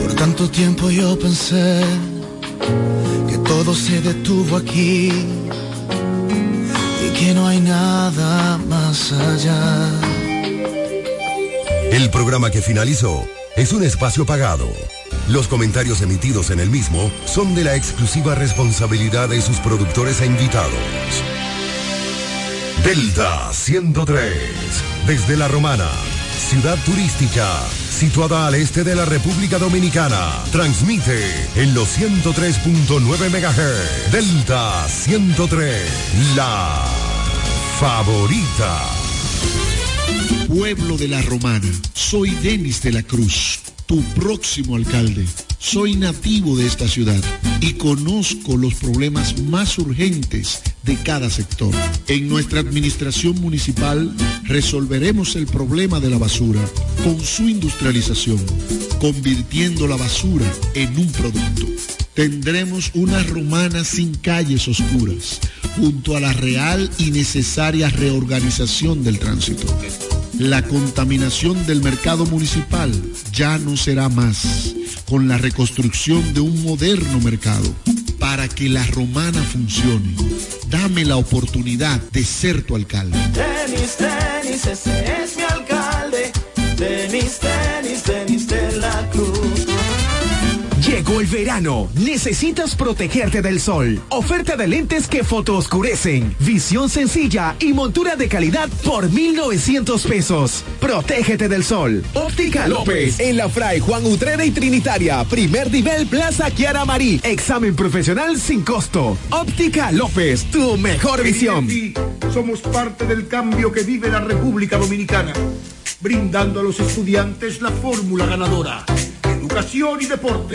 Por tanto tiempo yo pensé que todo se detuvo aquí y que no hay nada más allá. El programa que finalizó es un espacio pagado. Los comentarios emitidos en el mismo son de la exclusiva responsabilidad de sus productores e invitados. Delta 103, desde La Romana, ciudad turística, situada al este de la República Dominicana, transmite en los 103.9 MHz. Delta 103, la favorita. Pueblo de La Romana, soy Denis de la Cruz, tu próximo alcalde. Soy nativo de esta ciudad y conozco los problemas más urgentes de cada sector. En nuestra administración municipal resolveremos el problema de la basura con su industrialización, convirtiendo la basura en un producto. Tendremos una romana sin calles oscuras, junto a la real y necesaria reorganización del tránsito. La contaminación del mercado municipal ya no será más con la reconstrucción de un moderno mercado. Para que la romana funcione, dame la oportunidad de ser tu alcalde. Tenis, tenis, ese es mi alcalde. Tenis, tenis, tenis. Llegó el verano. Necesitas protegerte del sol. Oferta de lentes que fotooscurecen. Visión sencilla y montura de calidad por 1,900 pesos. Protégete del sol. Óptica López. En la Fray Juan Utrera y Trinitaria. Primer nivel Plaza Kiara Marí. Examen profesional sin costo. Óptica López. Tu mejor visión. Somos parte del cambio que vive la República Dominicana. Brindando a los estudiantes la fórmula ganadora educación y deporte,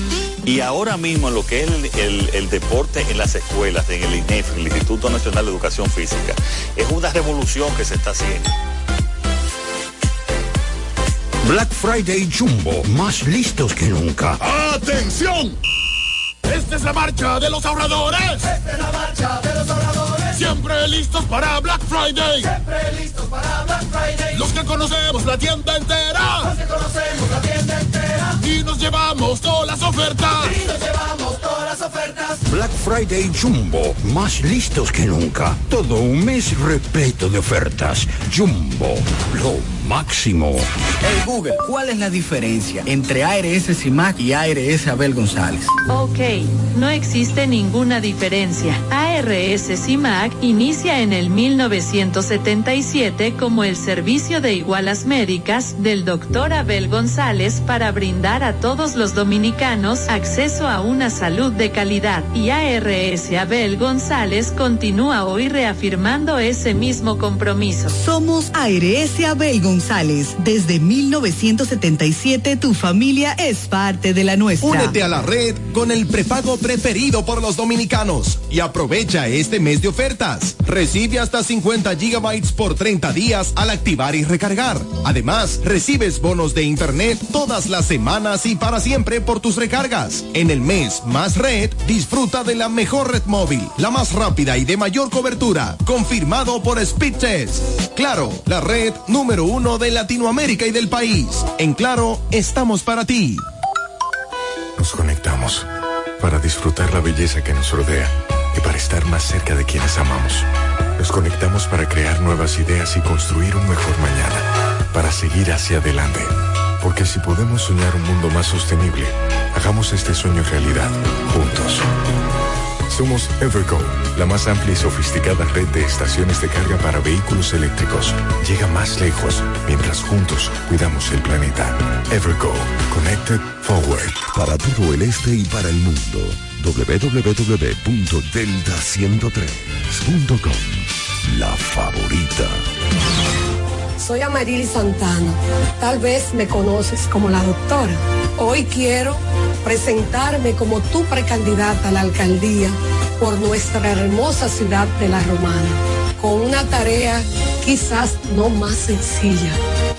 Y ahora mismo lo que es el, el, el, deporte en las escuelas, en el INEF, el Instituto Nacional de Educación Física, es una revolución que se está haciendo. Black Friday Jumbo, más listos que nunca. ¡Atención! Esta es la marcha de los ahorradores. Esta es la marcha de los ahorradores. Siempre listos para Black Friday. Siempre listos para Black Friday. Los que conocemos la tienda entera. Los que conocemos la tienda entera. Y nos llevamos todas las ofertas. Y nos llevamos todas las ofertas. Black Friday Jumbo, más listos que nunca. Todo un mes repleto de ofertas. Jumbo, lo máximo. Hey Google, ¿cuál es la diferencia entre ARS CIMAC y ARS Abel González? Ok, no existe ninguna diferencia. ARS CIMAC inicia en el 1977 como el servicio de igualas médicas del doctor Abel González para brindar a todos los dominicanos acceso a una salud de calidad. Y ARS Abel González continúa hoy reafirmando ese mismo compromiso. Somos ARS Abel González. Desde 1977 tu familia es parte de la nuestra. Únete a la red con el prepago preferido por los dominicanos y aprovecha este mes de ofertas. Recibe hasta 50 gigabytes por 30 días al activar y recargar. Además, recibes bonos de internet todas las semanas y para siempre por tus recargas. En el mes Más Red, disfruta de la mejor red móvil, la más rápida y de mayor cobertura, confirmado por Speedtest. Claro, la red número uno de Latinoamérica y del país. En Claro, estamos para ti. Nos conectamos para disfrutar la belleza que nos rodea y para estar más cerca de quienes amamos. Nos conectamos para crear nuevas ideas y construir un mejor mañana, para seguir hacia adelante. Porque si podemos soñar un mundo más sostenible, hagamos este sueño realidad, juntos. Somos Evergo, la más amplia y sofisticada red de estaciones de carga para vehículos eléctricos. Llega más lejos mientras juntos cuidamos el planeta. Evergo, Connected Forward. Para todo el este y para el mundo, www.delta103.com. La favorita. Soy Amarili Santana. Tal vez me conoces como la doctora. Hoy quiero presentarme como tu precandidata a la alcaldía por nuestra hermosa ciudad de La Romana, con una tarea quizás no más sencilla,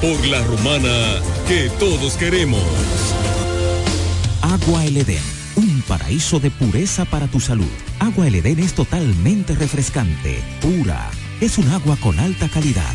Por la romana que todos queremos. Agua El Edén, un paraíso de pureza para tu salud. Agua El Edén es totalmente refrescante, pura. Es un agua con alta calidad,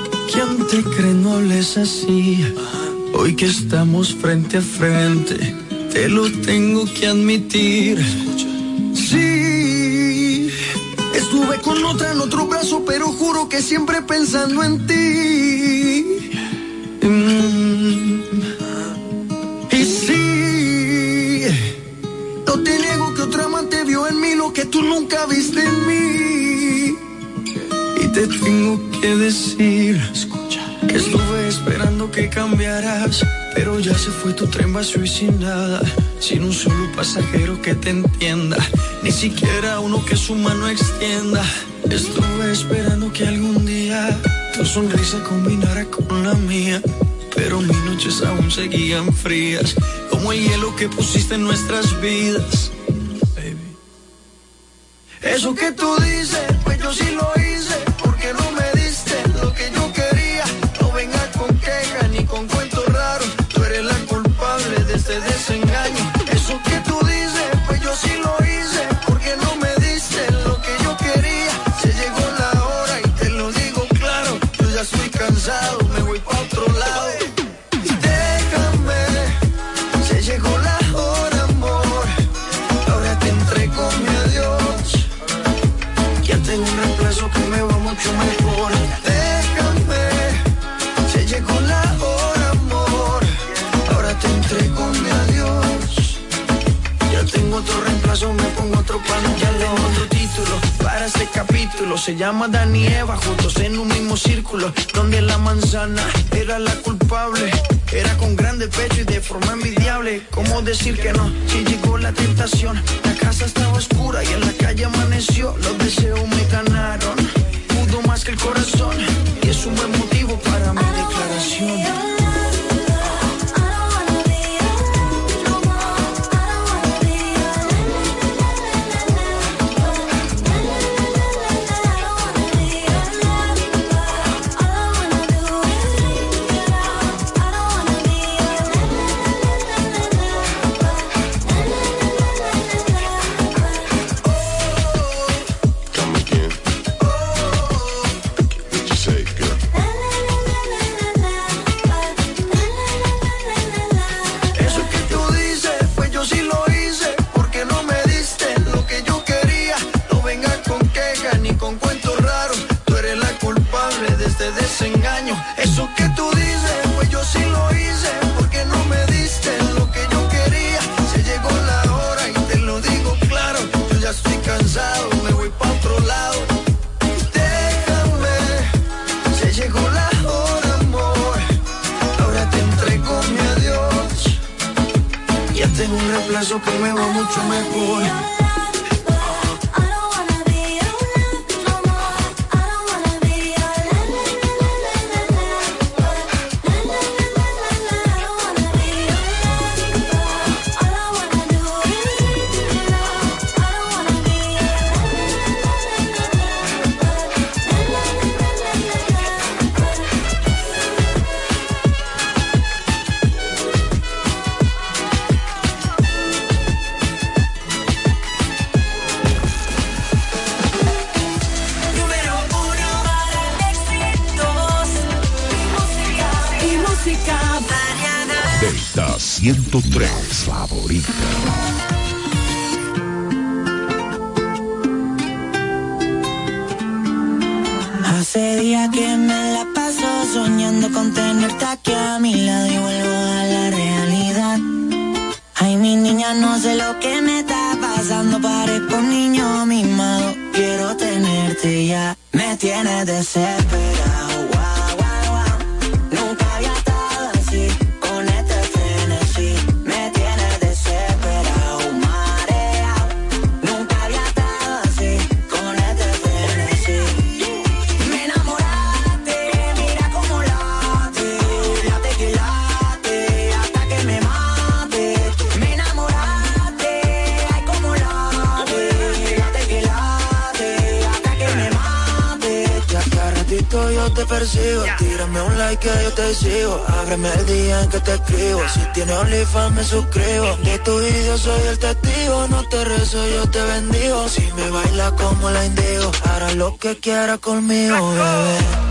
¿quién te cree no les así? Hoy que estamos frente a frente, te lo tengo que admitir. Sí, estuve con otra en otro brazo, pero juro que siempre pensando en ti. Mm. Y sí, no te niego que otra amante vio en mí lo que tú nunca viste en mí. Te tengo que decir, escucha, que estuve esperando que cambiaras, pero ya se fue tu tren vacío y sin nada, sin un solo pasajero que te entienda, ni siquiera uno que su mano extienda. Estuve esperando que algún día tu sonrisa combinara con la mía, pero mis noches aún seguían frías, como el hielo que pusiste en nuestras vidas. Baby. Eso que tú dices, pues yo sí lo hice, este capítulo. Se llama Dani y Eva, juntos en un mismo círculo. Donde la manzana era la culpable. Era con grande pecho y de forma envidiable. ¿Cómo decir que no? Si llegó la tentación. La casa estaba oscura y en la calle amaneció. Los deseos me ganaron. Pudo más que el corazón. Y es un buen motivo para mi declaración. te persigo. Tírame un like que yo te sigo. Ábreme el día en que te escribo. Si tienes OnlyFans me suscribo. De tu video soy el testigo. No te rezo, yo te bendigo. Si me baila como la indigo Hará lo que quiera conmigo, bebé.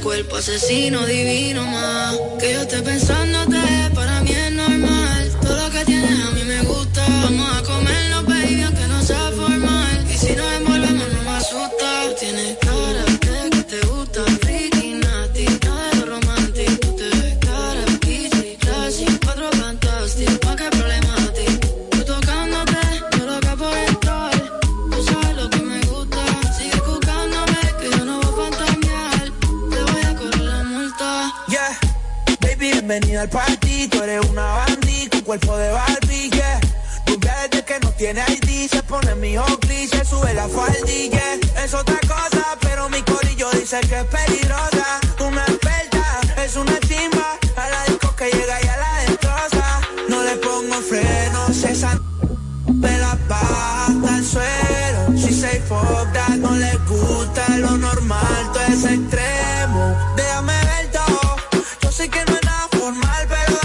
cuerpo asesino divino más. Que yo esté pensándote.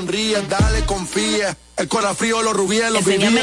sonríes, dale, confía. El corazón frío, los rubíes, los Enséñame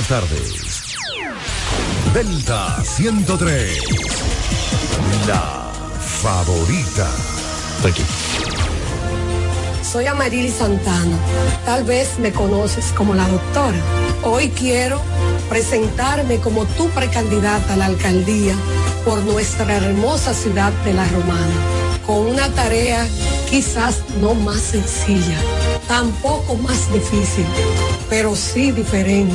Buenas tardes. Delta 103. La favorita. Aquí. Soy Amarili Santana. Tal vez me conoces como la doctora. Hoy quiero presentarme como tu precandidata a la alcaldía por nuestra hermosa ciudad de La Romana, con una tarea quizás no más sencilla, tampoco más difícil, pero sí diferente.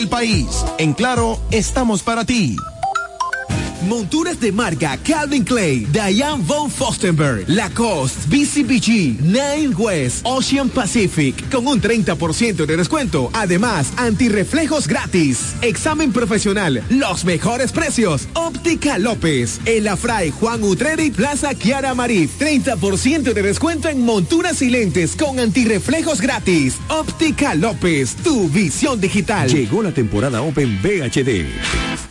país. En Claro, estamos para ti. Monturas de marca Calvin Clay, Diane von Fostenberg, Lacoste, BCBG, Nine West, Ocean Pacific, con un 30% de descuento. Además, antirreflejos gratis. Examen profesional, los mejores precios. Óptica López, El Afray, Juan Utreri, Plaza Kiara Marí. 30% de descuento en monturas y lentes con antirreflejos gratis. Óptica López, tu visión digital. Llegó la temporada Open VHD.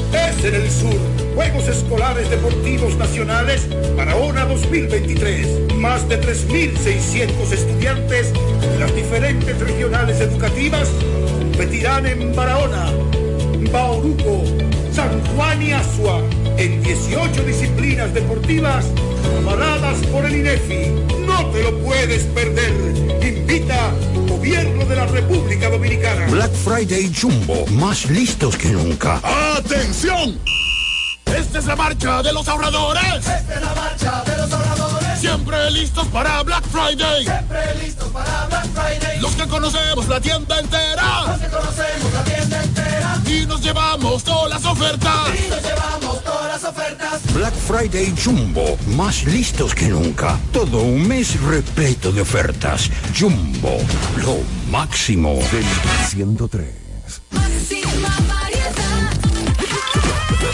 en el sur. Juegos Escolares Deportivos Nacionales Barahona 2023. Más de 3.600 estudiantes de las diferentes regionales educativas competirán en Barahona, Bauruco, San Juan y Asua en 18 disciplinas deportivas avaladas por el INEFI. No te lo puedes perder. Invita Gobierno de la República Dominicana. Black Friday Jumbo, más listos que nunca. ¡Atención! Esta es la marcha de los ahorradores. Esta es la marcha de los ahorradores. Siempre listos para Black Friday. Siempre listos para Black Friday. Los que conocemos la tienda entera. Los que conocemos la tienda entera. Y nos llevamos todas las ofertas. Y nos llevamos todas las ofertas. Black Friday Jumbo, más listos que nunca. Todo un mes repleto de ofertas. Jumbo, lo máximo. Delta 103.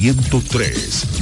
103,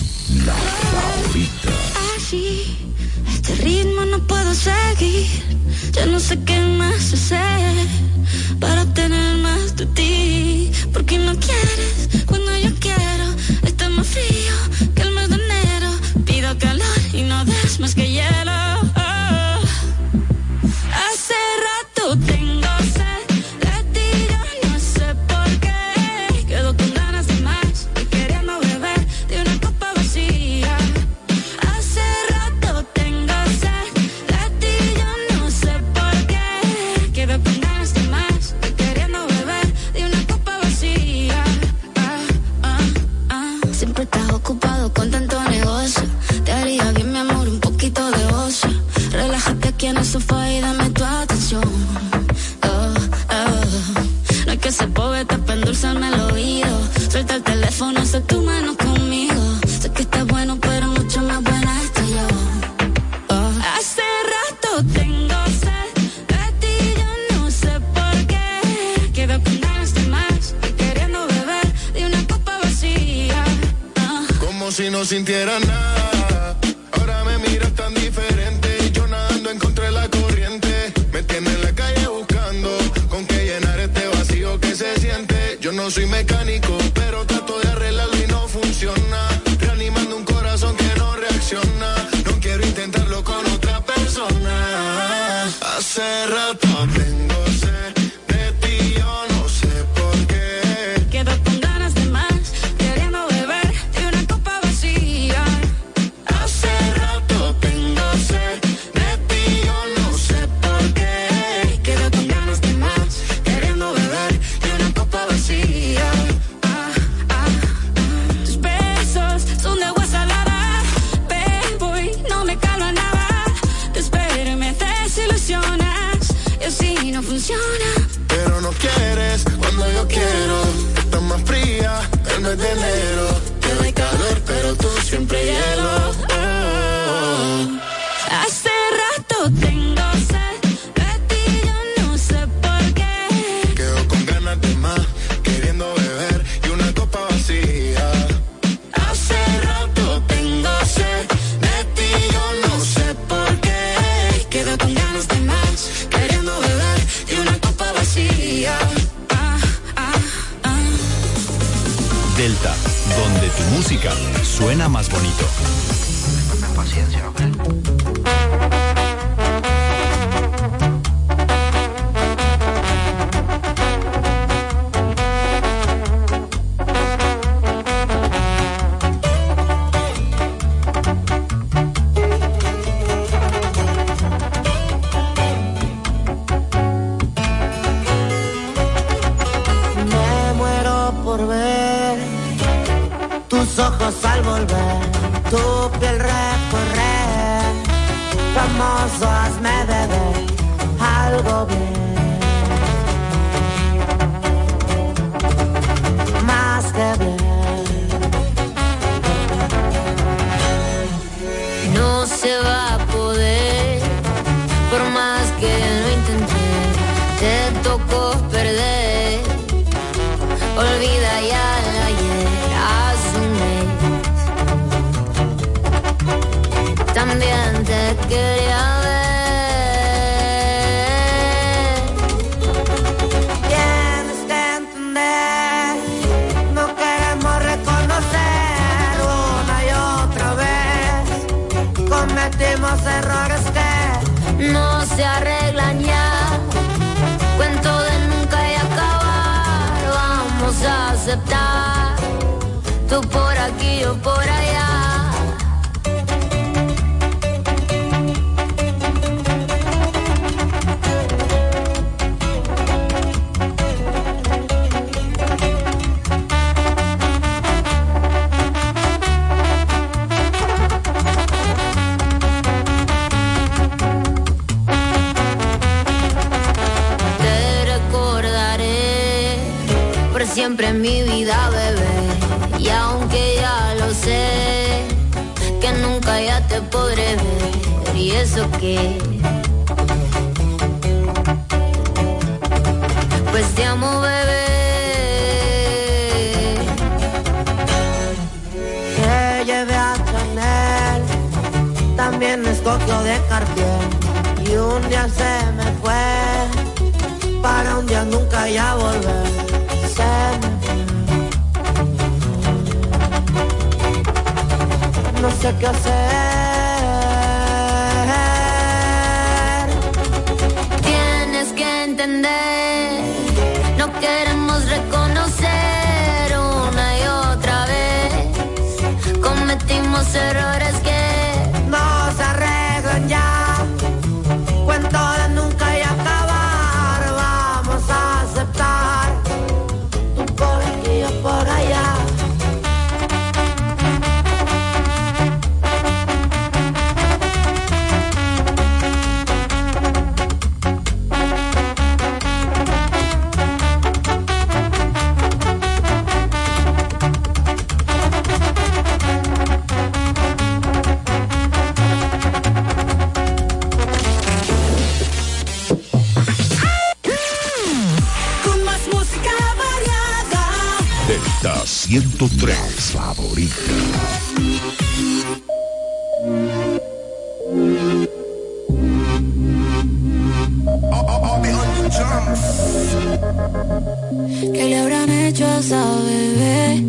¿Qué le habrán hecho a esa bebé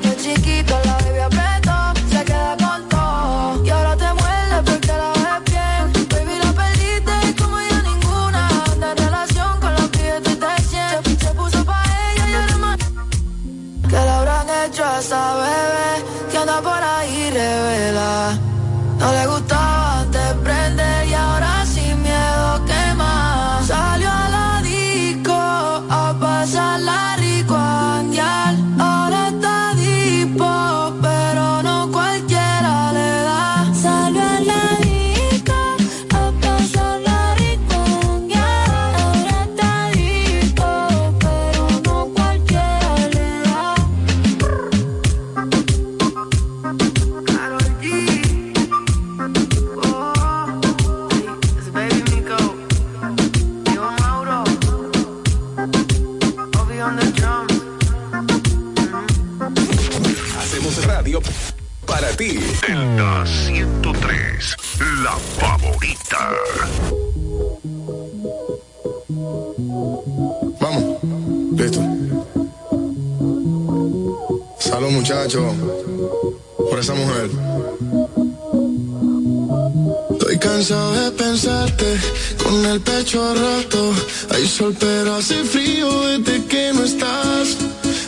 Te chiquito, la bebé con el pecho a rato. Hay sol pero hace frío desde que no estás.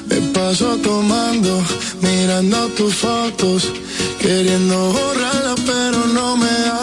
Me paso tomando, mirando tus fotos, queriendo borrarla pero no me da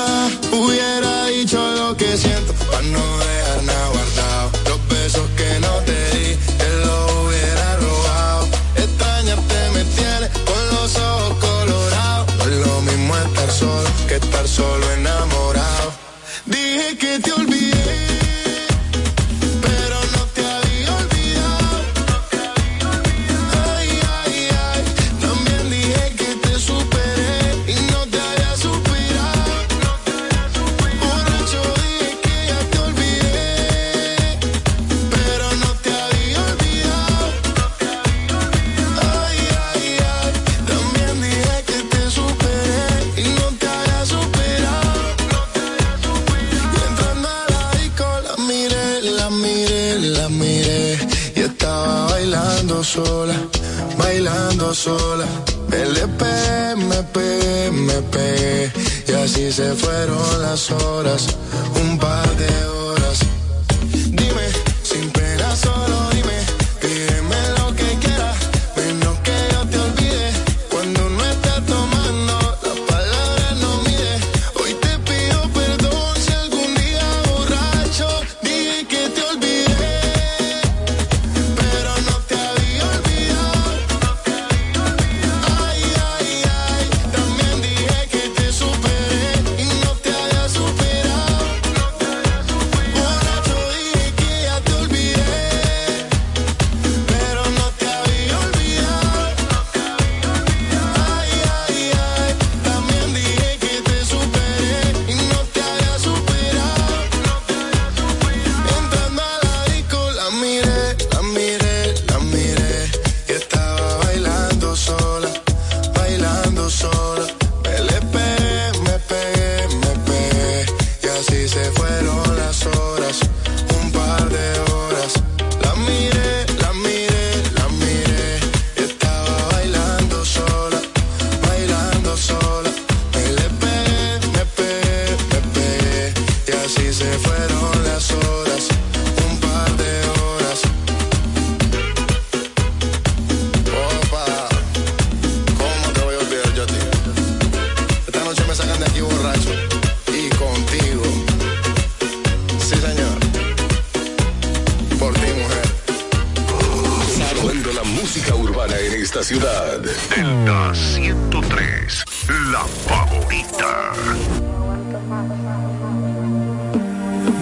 Delta 103, la favorita.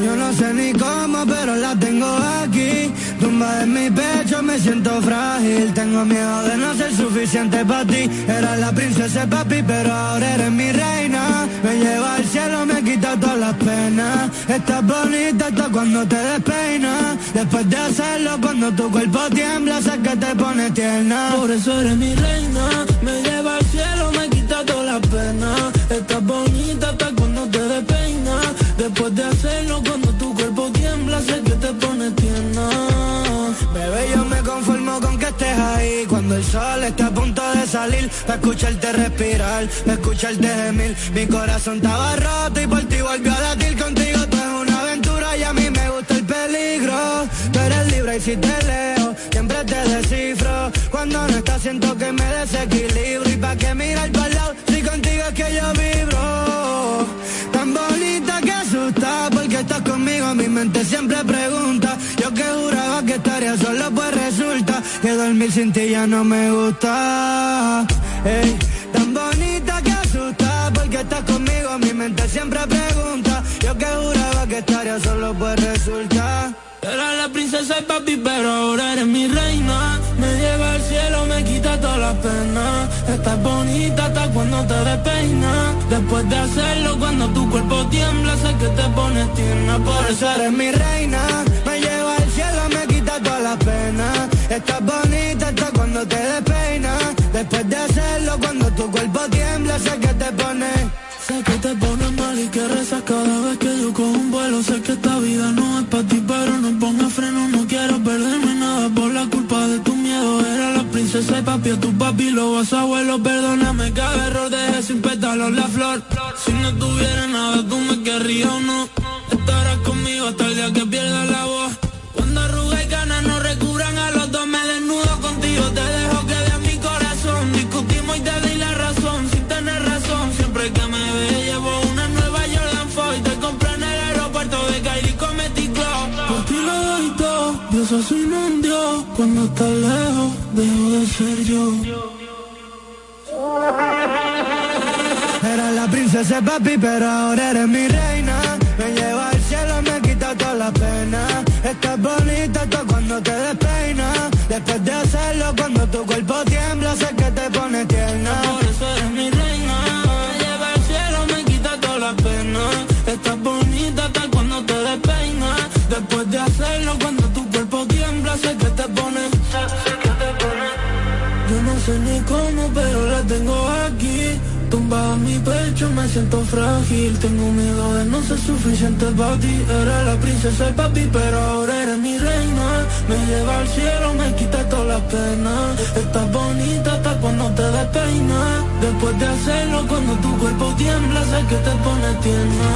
Yo no sé ni cómo, pero la tengo aquí, tumba en mi pecho me siento frágil. Tengo miedo de no ser suficiente para ti. Era la princesa papi, pero ahora eres mi reina. Me lleva al cielo, me quita todas las penas. Estás bonita hasta cuando te despeinas. Después de hacerlo, cuando tu cuerpo tiembla, sé que te pone tierna. Por eso eres mi reina. Me lleva al cielo, me quita todas las penas. Estás bonita hasta cuando te despeinas. Después de hacerlo, cuando tu cuerpo tiembla, sé que te pone tierna. Con que estés ahí. Cuando el sol está a punto de salir, para escucharte respirar, para escucharte gemir. Mi corazón estaba roto y por ti volvió a latir contigo. Tú es una aventura y a mí me gusta el peligro. Tú eres libre y si te leo, siempre te descifro. Cuando no estás, siento que me desequilibro. Y pa' que mirar para lado, si contigo es que yo vibro. Tan bonita que asusta, porque estás conmigo, mi mente siempre pregunta. Yo que juraba que estaría solo, pues resulta que dormir sin ti ya no me gusta. Ey, tan bonita que asusta, porque estás conmigo, mi mente siempre pregunta. Yo que juraba que estaría solo, pues resulta. Era la princesa y papi, pero ahora eres mi reina. Me lleva al cielo, me quita todas las penas. Estás bonita hasta cuando te despeinas. Después de hacerlo, cuando tu cuerpo tiembla, sé que te pones tierna. Por eso eres mi reina. Me lleva al cielo, me quita todas las penas. Estás bonita hasta cuando te despeinas. Después de hacerlo, cuando tu cuerpo tiembla, sé que te pones. Sé que te pones mal y que rezas cada vez que yo cojo un vuelo. Sé que esta vida no es para ti, pero no ponga freno. No quiero perderme nada por la culpa de tu miedo. Era la princesa y papi, a tu papi lo vas abuelo. Perdóname cada error, dejé sin pétalos la flor. Si no tuviera nada, tú me querrías o no. Estarás conmigo hasta el día que ser yo. Era la princesa papi, pero ahora eres mi reina. Me lleva al cielo, me quita toda la pena. Estás bonita hasta cuando te despeinas. Después de hacerlo, cuando tu cuerpo pero la tengo aquí. Tumbada en mi pecho, me siento frágil. Tengo miedo de no ser suficiente para ti. Era la princesa y papi, pero ahora eres mi reina. Me lleva al cielo, me quita todas las penas. Estás bonita hasta cuando te despeinas. Después de hacerlo, cuando tu cuerpo tiembla, sé que te pone tierna.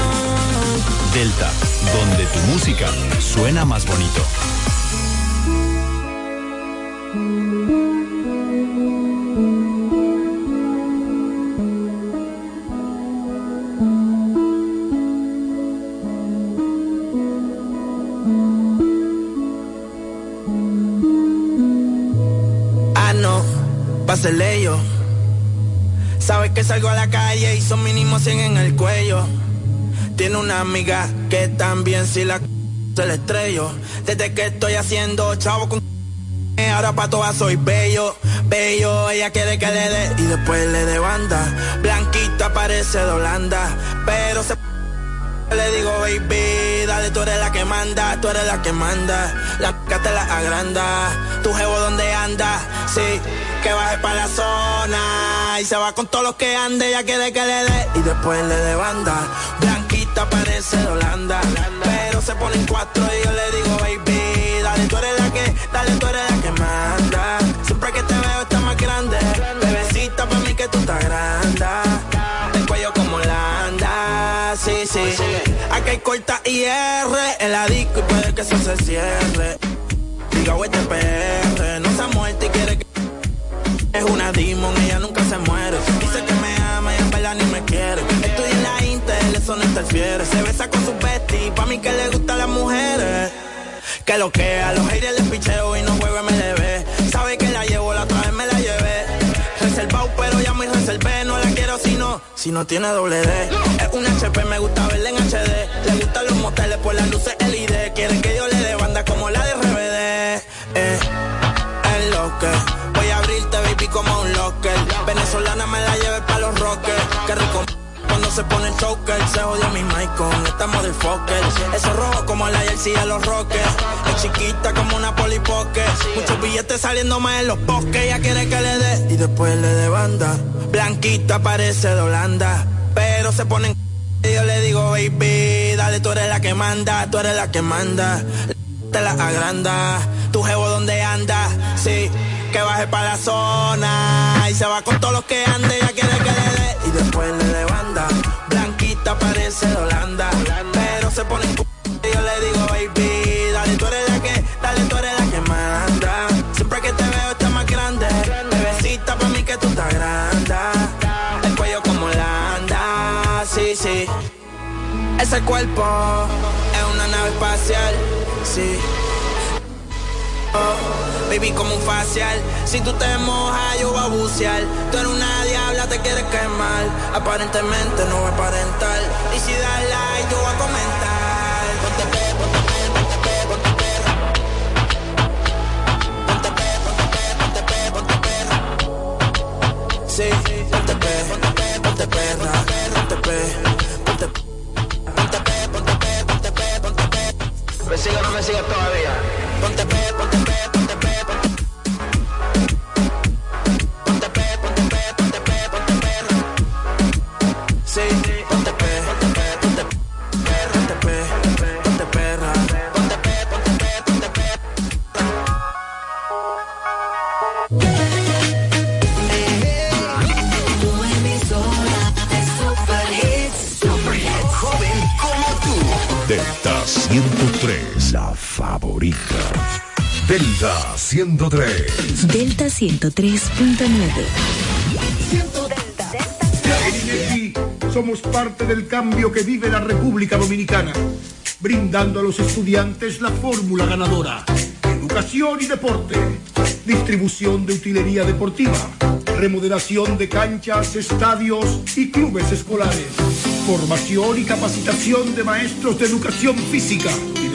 Delta, donde tu música suena más bonito. Salgo a la calle y son mínimo 100 en el cuello. Tiene una amiga que también si la se le estrello. Desde que estoy haciendo chavo con ahora pa' todas soy bello, bello. Ella quiere que le dé y después le dé banda. Blanquita parece de Holanda, pero se le digo, baby, dale, tú eres la que manda, tú eres la que manda. La c te la agranda. Tu jevo donde anda, sí, que baje para la zona. Y se va con todos los que ande, ella quiere que le dé y después le dé banda. Blanquita parece de Holanda, pero se pone en cuatro y yo le digo, baby, dale, tú eres la que, dale, tú eres la que manda. Siempre que te veo está más grande, bebecita para mí que tú estás grande. El cuello como Holanda, sí, sí. Aquí hay corta IR en la disco y puede que eso se cierre. Diga, este PR, es una demon, ella nunca se muere. Dice que me ama y en verdad ni me quiere. Estoy en la Intel, eso no interfiere. Se besa con su bestie, pa' mí que le gustan las mujeres. Que lo que los haters les picheo y no juego MLB. Sabe que la llevo, la otra vez me la llevé. Reservado, pero ya me reservé. No la quiero si no, si no tiene doble D. Es un HP, me gusta verla en HD. Le gustan los moteles por las luces LED. Quieren que yo le dé banda como la de RBD. Eh, es lo que como un locker. Venezolana me la lleve pa' los rockers. Que rico cuando se pone el choker, se jodió mi mic con esta motherfucker. Eso rojo como la jersey de los rockers. Es chiquita como una polipoque. Muchos billetes saliendo más en los bosques. Ella quiere que le dé y después le dé banda. Blanquita parece de Holanda. pero se ponen. Y yo le digo, baby, dale, tú eres la que manda, tú eres la que manda. Te la agranda, tu jevo donde anda, sí, que baje para la zona. Y se va con todos los que ande, ya quiere que le dé. Y después le de banda, blanquita parece de Holanda. Pero se pone en yo le digo, baby, dale, tú eres la que, dale, tú eres la que manda. Siempre que te veo está más grande. Bebecita para mí que tú estás grande. El cuello como Holanda, sí, sí. Ese cuerpo es una nave espacial, sí. Baby, como un facial. Si tú te mojas, yo voy a bucear. Tú eres una diabla, te quieres quemar. Aparentemente no voy a aparentar. Y si das like, yo voy a comentar. Ponte pe, ponte pe, ponte pe, ponte perra. Ponte pe, ponte pe, ponte pe, ponte perra. Sí, ponte pe, ponte pe, ponte perra. Ponte pe, ponte pe. Ponte pe, ponte pe, ponte pe. ¿Me sigue o no me sigue todavía? Ponte pe, ponte pe, Delta 103. Delta 103.9. En INEFI somos parte del cambio que vive la República Dominicana, brindando a los estudiantes la fórmula ganadora. Educación y deporte, distribución de utilería deportiva, remodelación de canchas, estadios y clubes escolares, formación y capacitación de maestros de educación física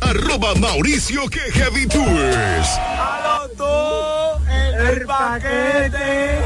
Arroba Mauricio que Heavy Tours. el paquete.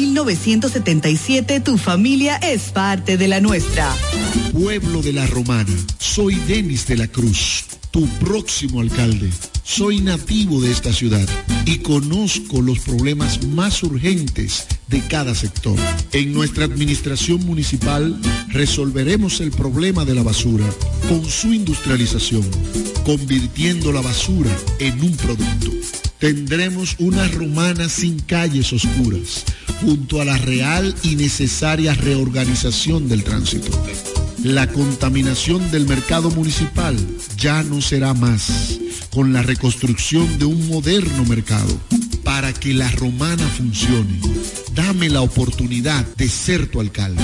tu familia es parte de la nuestra. Pueblo de la Romana, soy Denis de la Cruz, tu próximo alcalde. Soy nativo de esta ciudad y conozco los problemas más urgentes de cada sector. En nuestra administración municipal resolveremos el problema de la basura con su industrialización, convirtiendo la basura en un producto. Tendremos una romana sin calles oscuras, junto a la real y necesaria reorganización del tránsito. La contaminación del mercado municipal ya no será más con la reconstrucción de un moderno mercado. Para que la romana funcione, dame la oportunidad de ser tu alcalde.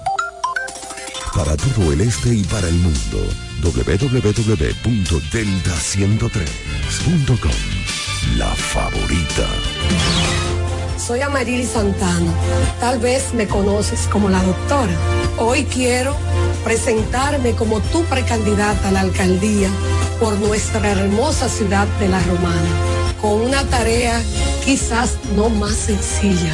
Para todo el este y para el mundo. www.delta103.com La favorita. Soy Amarili Santana. Tal vez me conoces como la doctora. Hoy quiero presentarme como tu precandidata a la alcaldía por nuestra hermosa ciudad de La Romana, con una tarea quizás no más sencilla,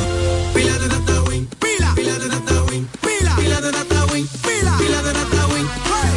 da da da